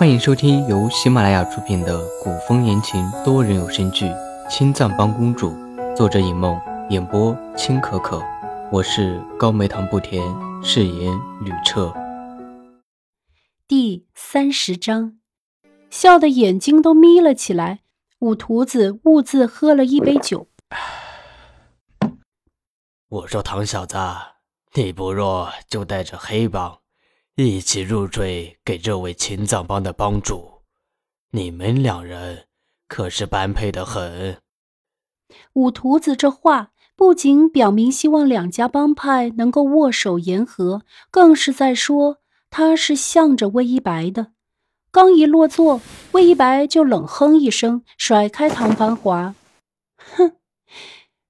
欢迎收听由喜马拉雅出品的古风言情多人有声剧《青藏帮公主》，作者尹梦，演播青可可。我是高梅糖不甜，饰演吕彻。第三十章，笑得眼睛都眯了起来。五徒子兀自喝了一杯酒。我说唐小子，你不若就带着黑帮。一起入赘给这位青藏帮的帮主，你们两人可是般配的很。五徒子这话不仅表明希望两家帮派能够握手言和，更是在说他是向着魏一白的。刚一落座，魏一白就冷哼一声，甩开唐繁华，哼，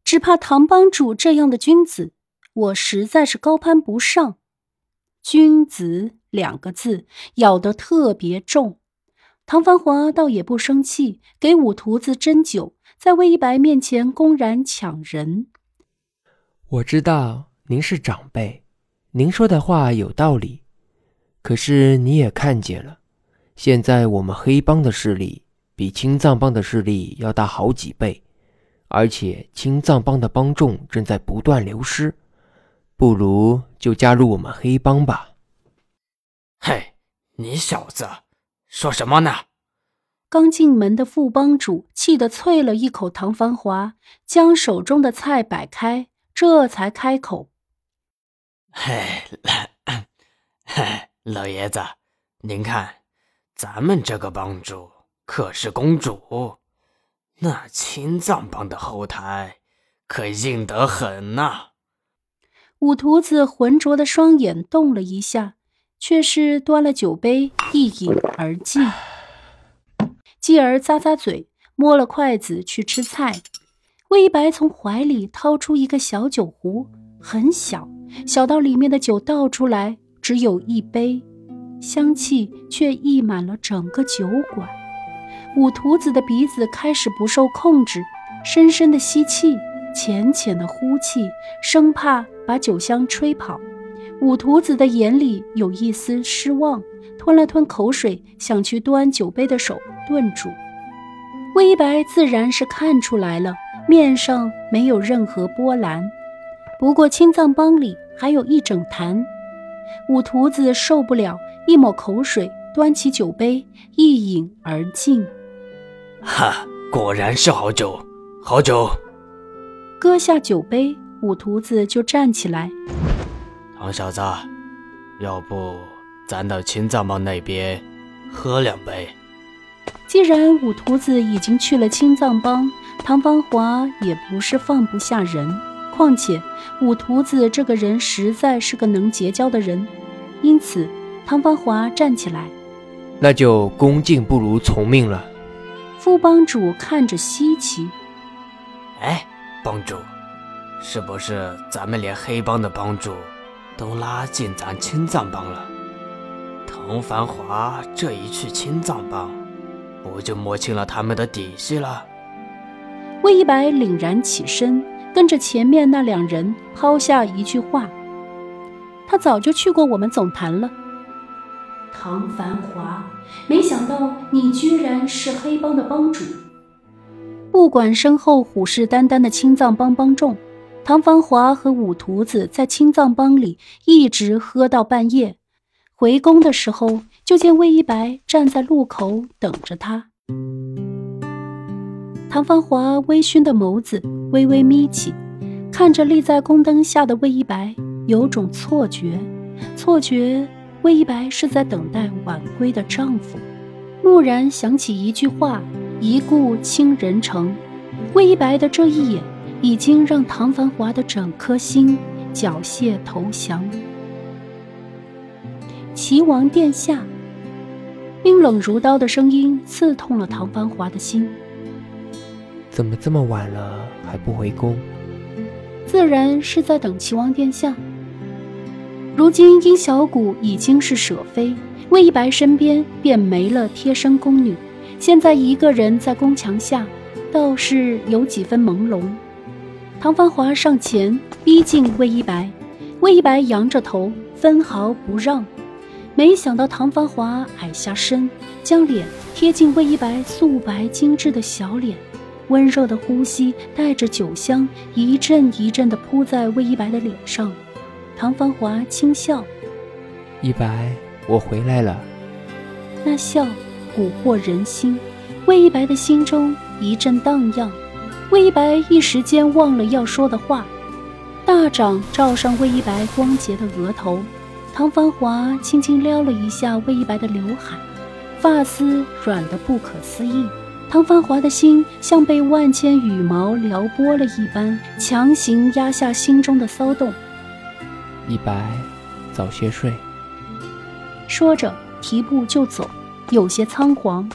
只怕唐帮主这样的君子，我实在是高攀不上。君子两个字咬得特别重，唐繁华倒也不生气，给五徒子斟酒，在魏一白面前公然抢人。我知道您是长辈，您说的话有道理，可是你也看见了，现在我们黑帮的势力比青藏帮的势力要大好几倍，而且青藏帮的帮众正在不断流失。不如就加入我们黑帮吧。嘿，你小子说什么呢？刚进门的副帮主气得啐了一口唐繁华，将手中的菜摆开，这才开口：“嘿，嘿，老爷子，您看，咱们这个帮主可是公主，那青藏帮的后台可硬得很呐。”五徒子浑浊的双眼动了一下，却是端了酒杯一饮而尽。继而咂咂嘴，摸了筷子去吃菜。魏一白从怀里掏出一个小酒壶，很小，小到里面的酒倒出来只有一杯，香气却溢满了整个酒馆。五徒子的鼻子开始不受控制，深深的吸气。浅浅的呼气，生怕把酒香吹跑。五徒子的眼里有一丝失望，吞了吞口水，想去端酒杯的手顿住。魏一白自然是看出来了，面上没有任何波澜。不过青藏帮里还有一整坛，五徒子受不了，一抹口水，端起酒杯一饮而尽。哈，果然是好酒，好酒。搁下酒杯，五徒子就站起来。唐小子，要不咱到青藏帮那边喝两杯？既然五徒子已经去了青藏帮，唐芳华也不是放不下人。况且五徒子这个人实在是个能结交的人，因此唐芳华站起来。那就恭敬不如从命了。副帮主看着稀奇，哎。帮主，是不是咱们连黑帮的帮主都拉进咱青藏帮了？唐繁华这一去青藏帮，不就摸清了他们的底细了？魏一白凛然起身，跟着前面那两人抛下一句话：“他早就去过我们总坛了。”唐繁华，没想到你居然是黑帮的帮主。不管身后虎视眈眈的青藏帮帮众，唐繁华和五徒子在青藏帮里一直喝到半夜。回宫的时候，就见魏一白站在路口等着他。唐繁华微醺的眸子微微眯起，看着立在宫灯下的魏一白，有种错觉，错觉魏一白是在等待晚归的丈夫。蓦然想起一句话。一顾倾人城，魏一白的这一眼，已经让唐繁华的整颗心缴械投降。齐王殿下，冰冷如刀的声音刺痛了唐繁华的心。怎么这么晚了还不回宫？自然是在等齐王殿下。如今殷小谷已经是舍妃，魏一白身边便没了贴身宫女。现在一个人在宫墙下，倒是有几分朦胧。唐繁华上前逼近魏一白，魏一白扬着头，分毫不让。没想到唐繁华矮下身，将脸贴近魏一白素白精致的小脸，温热的呼吸带着酒香，一阵一阵地扑在魏一白的脸上。唐繁华轻笑：“一白，我回来了。”那笑蛊惑人心，魏一白的心中一阵荡漾。魏一白一时间忘了要说的话，大掌照上魏一白光洁的额头。唐繁华轻轻撩了一下魏一白的刘海，发丝软得不可思议。唐繁华的心像被万千羽毛撩拨了一般，强行压下心中的骚动。一白，早些睡。说着，提步就走，有些仓皇。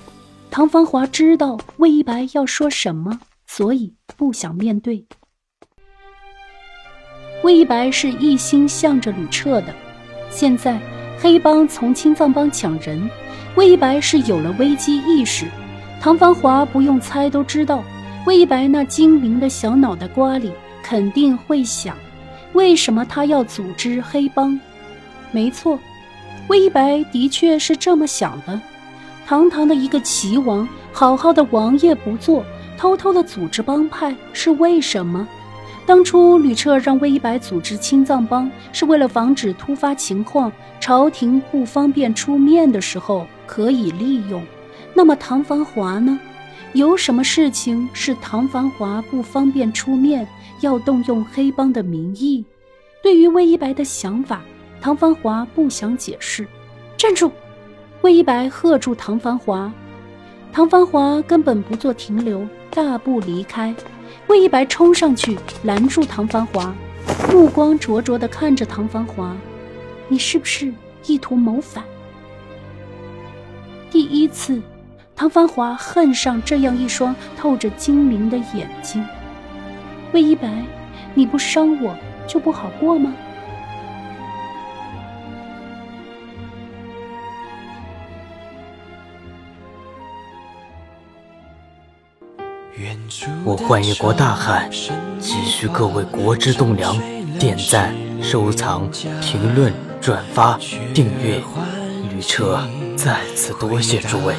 唐繁华知道魏一白要说什么。所以不想面对。魏一白是一心向着吕彻的，现在黑帮从青藏帮抢人，魏一白是有了危机意识。唐繁华不用猜都知道，魏一白那精明的小脑袋瓜里肯定会想：为什么他要组织黑帮？没错，魏一白的确是这么想的。堂堂的一个齐王，好好的王爷不做。偷偷的组织帮派是为什么？当初吕彻让魏一白组织青藏帮，是为了防止突发情况，朝廷不方便出面的时候可以利用。那么唐繁华呢？有什么事情是唐繁华不方便出面，要动用黑帮的名义？对于魏一白的想法，唐繁华不想解释。站住！魏一白喝住唐繁华。唐繁华根本不做停留。大步离开，魏一白冲上去拦住唐繁华，目光灼灼地看着唐繁华：“你是不是意图谋反？”第一次，唐繁华恨上这样一双透着精明的眼睛。魏一白，你不伤我就不好过吗？我幻一国大汉，急需各位国之栋梁点赞、收藏、评论、转发、订阅。吕彻，再次多谢诸位。